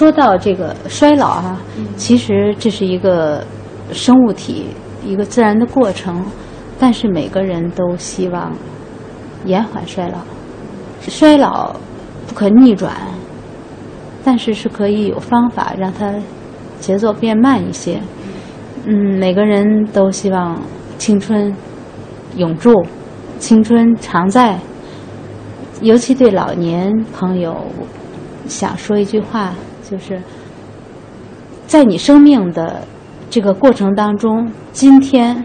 说到这个衰老啊，其实这是一个生物体一个自然的过程，但是每个人都希望延缓衰老。衰老不可逆转，但是是可以有方法让它节奏变慢一些。嗯，每个人都希望青春永驻，青春常在。尤其对老年朋友，想说一句话，就是在你生命的这个过程当中，今天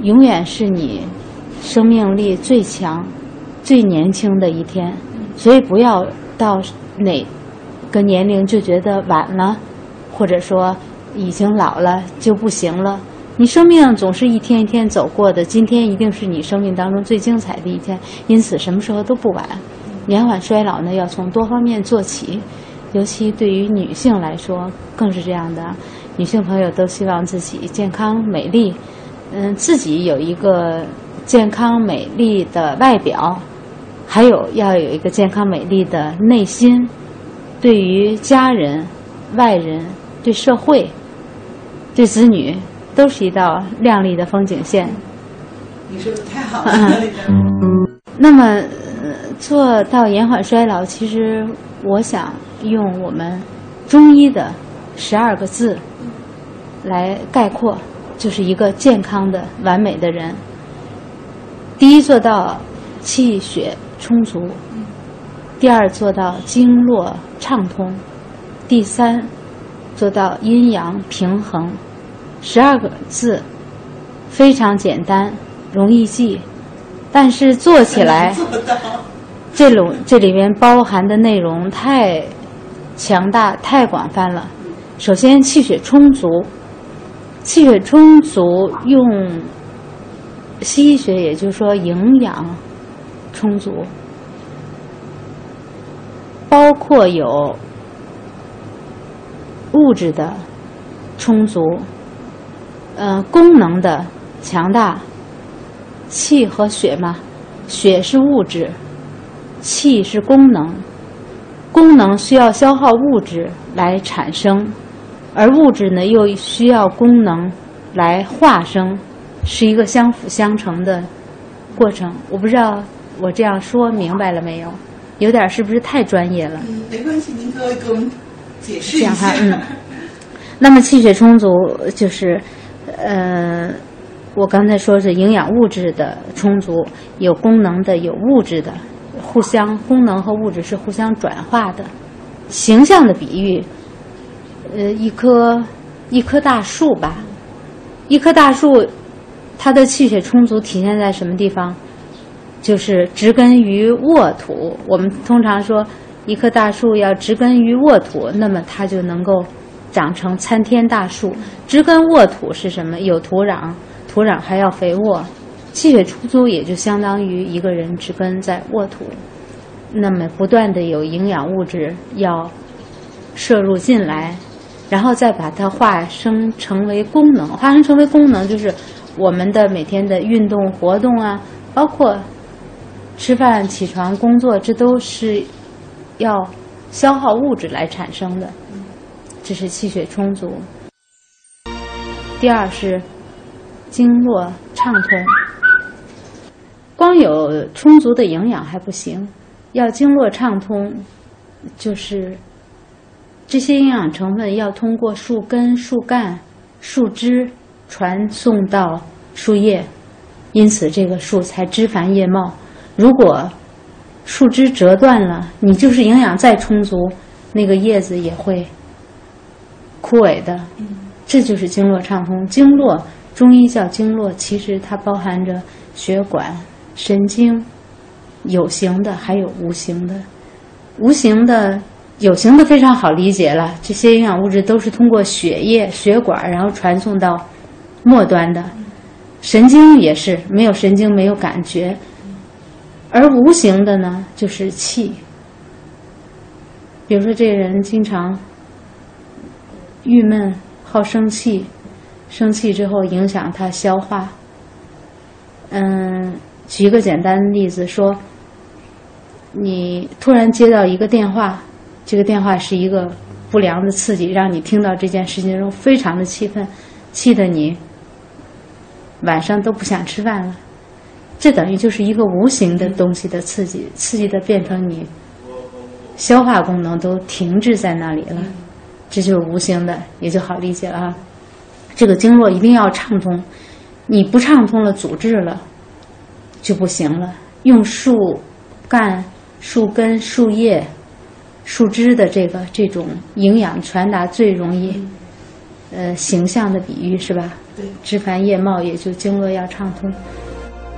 永远是你生命力最强、最年轻的一天。所以不要到哪个年龄就觉得晚了，或者说已经老了就不行了。你生命总是一天一天走过的，今天一定是你生命当中最精彩的一天，因此什么时候都不晚。延缓衰老呢，要从多方面做起，尤其对于女性来说更是这样的。女性朋友都希望自己健康美丽，嗯，自己有一个健康美丽的外表，还有要有一个健康美丽的内心。对于家人、外人、对社会、对子女。都是一道亮丽的风景线。你说的太好了。那么，做到延缓衰老，其实我想用我们中医的十二个字来概括，就是一个健康的、完美的人。第一，做到气血充足；第二，做到经络畅通；第三，做到阴阳平衡。十二个字，非常简单，容易记，但是做起来，这种这里面包含的内容太强大、太广泛了。首先，气血充足，气血充足用西医学，也就是说营养充足，包括有物质的充足。呃，功能的强大，气和血嘛，血是物质，气是功能，功能需要消耗物质来产生，而物质呢又需要功能来化生，是一个相辅相成的过程。我不知道我这样说明白了没有？有点是不是太专业了？嗯，没关系，您可以给我们解释一下。嗯，那么气血充足就是。呃，我刚才说是营养物质的充足，有功能的，有物质的，互相功能和物质是互相转化的。形象的比喻，呃，一棵一棵大树吧，一棵大树，它的气血充足体现在什么地方？就是植根于沃土。我们通常说，一棵大树要植根于沃土，那么它就能够。长成参天大树，植根沃土是什么？有土壤，土壤还要肥沃，气血充足也就相当于一个人植根在沃土。那么不断的有营养物质要摄入进来，然后再把它化生成为功能，化生成为功能就是我们的每天的运动活动啊，包括吃饭、起床、工作，这都是要消耗物质来产生的。这是气血充足。第二是经络畅通。光有充足的营养还不行，要经络畅通，就是这些营养成分要通过树根、树干、树枝传送到树叶，因此这个树才枝繁叶茂。如果树枝折断了，你就是营养再充足，那个叶子也会。枯萎的，这就是经络畅通。经络，中医叫经络，其实它包含着血管、神经，有形的还有无形的。无形的、有形的非常好理解了，这些营养物质都是通过血液、血管，然后传送到末端的。神经也是，没有神经没有感觉。而无形的呢，就是气。比如说，这个人经常。郁闷，好生气，生气之后影响他消化。嗯，举一个简单的例子说，你突然接到一个电话，这个电话是一个不良的刺激，让你听到这件事情中非常的气愤，气得你晚上都不想吃饭了。这等于就是一个无形的东西的刺激，刺激的变成你消化功能都停滞在那里了，这就是无形的，也就好理解了啊。这个经络一定要畅通，你不畅通了，阻滞了就不行了。用树干、树根、树叶、树枝的这个这种营养传达最容易，呃，形象的比喻是吧？对，枝繁叶茂，也就经络要畅通。